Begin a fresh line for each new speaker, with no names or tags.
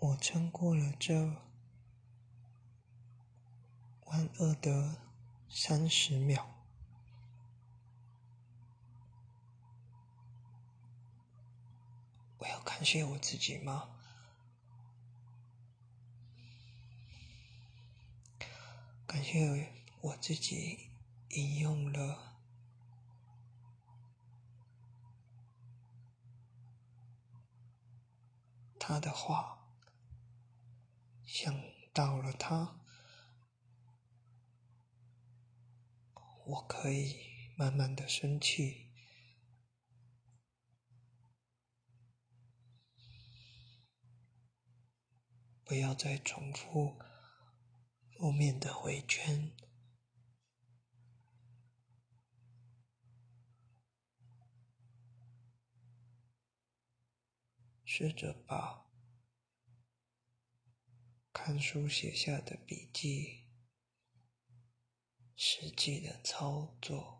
我撑过了这万恶的三十秒。我要感谢我自己吗？感谢我自己引用了他的话，想到了他，我可以慢慢的生气，不要再重复。负面的回圈，试着把看书写下的笔记实际的操作。